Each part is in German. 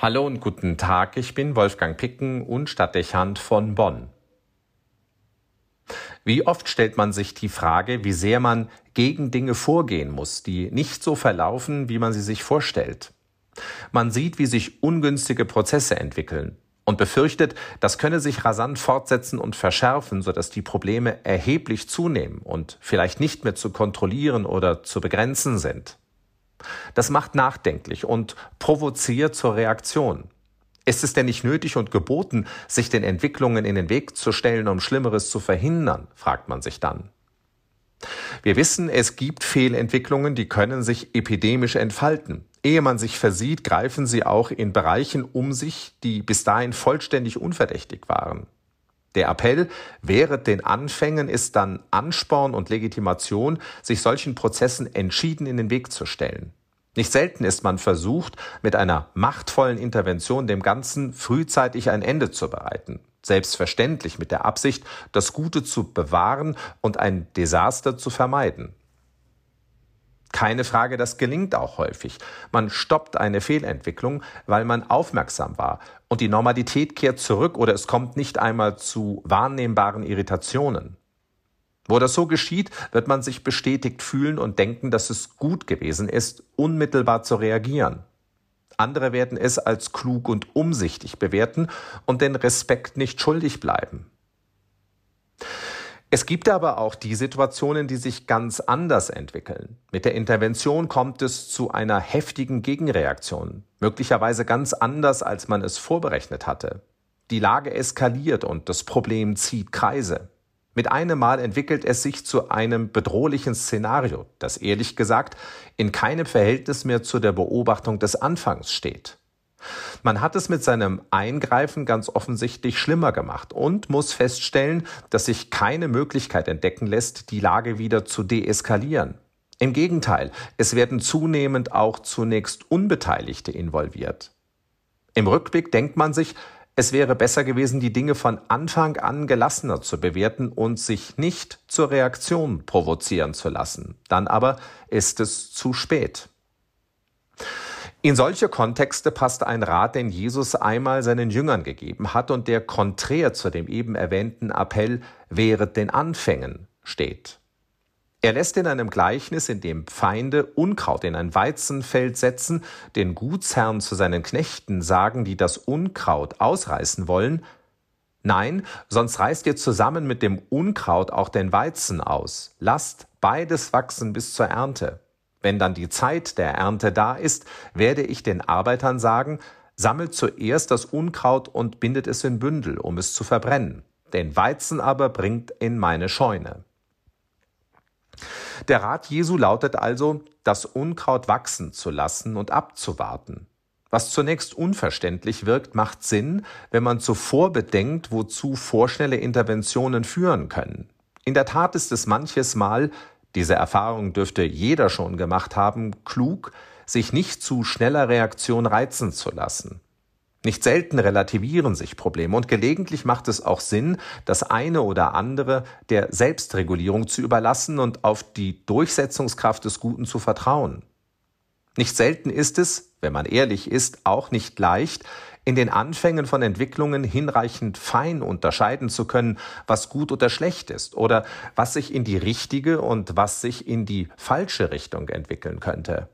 Hallo und guten Tag, ich bin Wolfgang Picken und Stadtdechant von Bonn. Wie oft stellt man sich die Frage, wie sehr man gegen Dinge vorgehen muss, die nicht so verlaufen, wie man sie sich vorstellt. Man sieht, wie sich ungünstige Prozesse entwickeln und befürchtet, das könne sich rasant fortsetzen und verschärfen, sodass die Probleme erheblich zunehmen und vielleicht nicht mehr zu kontrollieren oder zu begrenzen sind. Das macht nachdenklich und provoziert zur Reaktion. Ist es denn nicht nötig und geboten, sich den Entwicklungen in den Weg zu stellen, um Schlimmeres zu verhindern, fragt man sich dann. Wir wissen, es gibt Fehlentwicklungen, die können sich epidemisch entfalten. Ehe man sich versieht, greifen sie auch in Bereichen um sich, die bis dahin vollständig unverdächtig waren. Der Appell während den Anfängen ist dann Ansporn und Legitimation, sich solchen Prozessen entschieden in den Weg zu stellen. Nicht selten ist man versucht, mit einer machtvollen Intervention dem Ganzen frühzeitig ein Ende zu bereiten. Selbstverständlich mit der Absicht, das Gute zu bewahren und ein Desaster zu vermeiden. Keine Frage, das gelingt auch häufig. Man stoppt eine Fehlentwicklung, weil man aufmerksam war und die Normalität kehrt zurück oder es kommt nicht einmal zu wahrnehmbaren Irritationen. Wo das so geschieht, wird man sich bestätigt fühlen und denken, dass es gut gewesen ist, unmittelbar zu reagieren. Andere werden es als klug und umsichtig bewerten und den Respekt nicht schuldig bleiben. Es gibt aber auch die Situationen, die sich ganz anders entwickeln. Mit der Intervention kommt es zu einer heftigen Gegenreaktion, möglicherweise ganz anders, als man es vorberechnet hatte. Die Lage eskaliert und das Problem zieht Kreise. Mit einem Mal entwickelt es sich zu einem bedrohlichen Szenario, das ehrlich gesagt in keinem Verhältnis mehr zu der Beobachtung des Anfangs steht. Man hat es mit seinem Eingreifen ganz offensichtlich schlimmer gemacht und muss feststellen, dass sich keine Möglichkeit entdecken lässt, die Lage wieder zu deeskalieren. Im Gegenteil, es werden zunehmend auch zunächst Unbeteiligte involviert. Im Rückblick denkt man sich, es wäre besser gewesen, die Dinge von Anfang an gelassener zu bewerten und sich nicht zur Reaktion provozieren zu lassen. Dann aber ist es zu spät. In solche Kontexte passt ein Rat, den Jesus einmal seinen Jüngern gegeben hat und der konträr zu dem eben erwähnten Appell wehret den Anfängen steht. Er lässt in einem Gleichnis, in dem Feinde Unkraut in ein Weizenfeld setzen, den Gutsherrn zu seinen Knechten sagen, die das Unkraut ausreißen wollen, Nein, sonst reißt ihr zusammen mit dem Unkraut auch den Weizen aus. Lasst beides wachsen bis zur Ernte. Wenn dann die Zeit der Ernte da ist, werde ich den Arbeitern sagen, sammelt zuerst das Unkraut und bindet es in Bündel, um es zu verbrennen. Den Weizen aber bringt in meine Scheune. Der Rat Jesu lautet also, das Unkraut wachsen zu lassen und abzuwarten. Was zunächst unverständlich wirkt, macht Sinn, wenn man zuvor bedenkt, wozu vorschnelle Interventionen führen können. In der Tat ist es manches Mal diese Erfahrung dürfte jeder schon gemacht haben, klug, sich nicht zu schneller Reaktion reizen zu lassen. Nicht selten relativieren sich Probleme und gelegentlich macht es auch Sinn, das eine oder andere der Selbstregulierung zu überlassen und auf die Durchsetzungskraft des Guten zu vertrauen. Nicht selten ist es, wenn man ehrlich ist, auch nicht leicht, in den Anfängen von Entwicklungen hinreichend fein unterscheiden zu können, was gut oder schlecht ist oder was sich in die richtige und was sich in die falsche Richtung entwickeln könnte.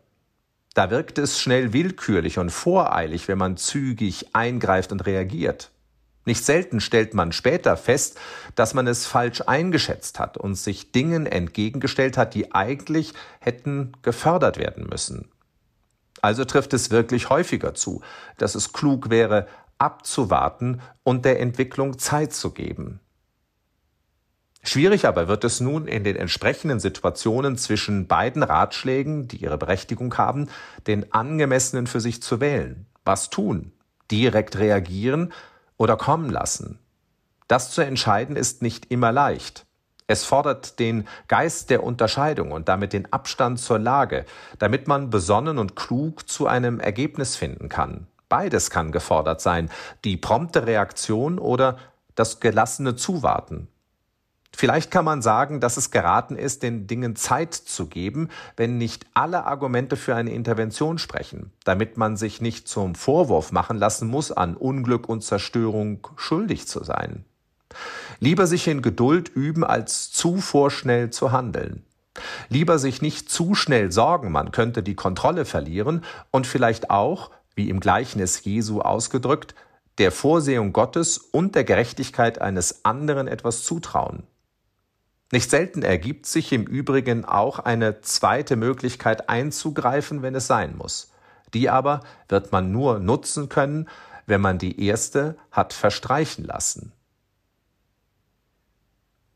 Da wirkt es schnell willkürlich und voreilig, wenn man zügig eingreift und reagiert. Nicht selten stellt man später fest, dass man es falsch eingeschätzt hat und sich Dingen entgegengestellt hat, die eigentlich hätten gefördert werden müssen. Also trifft es wirklich häufiger zu, dass es klug wäre, abzuwarten und der Entwicklung Zeit zu geben. Schwierig aber wird es nun in den entsprechenden Situationen zwischen beiden Ratschlägen, die ihre Berechtigung haben, den angemessenen für sich zu wählen. Was tun? Direkt reagieren oder kommen lassen? Das zu entscheiden ist nicht immer leicht. Es fordert den Geist der Unterscheidung und damit den Abstand zur Lage, damit man besonnen und klug zu einem Ergebnis finden kann. Beides kann gefordert sein, die prompte Reaktion oder das gelassene Zuwarten. Vielleicht kann man sagen, dass es geraten ist, den Dingen Zeit zu geben, wenn nicht alle Argumente für eine Intervention sprechen, damit man sich nicht zum Vorwurf machen lassen muss, an Unglück und Zerstörung schuldig zu sein. Lieber sich in Geduld üben, als zu vorschnell zu handeln. Lieber sich nicht zu schnell sorgen, man könnte die Kontrolle verlieren und vielleicht auch, wie im Gleichnis Jesu ausgedrückt, der Vorsehung Gottes und der Gerechtigkeit eines anderen etwas zutrauen. Nicht selten ergibt sich im Übrigen auch eine zweite Möglichkeit einzugreifen, wenn es sein muss. Die aber wird man nur nutzen können, wenn man die erste hat verstreichen lassen.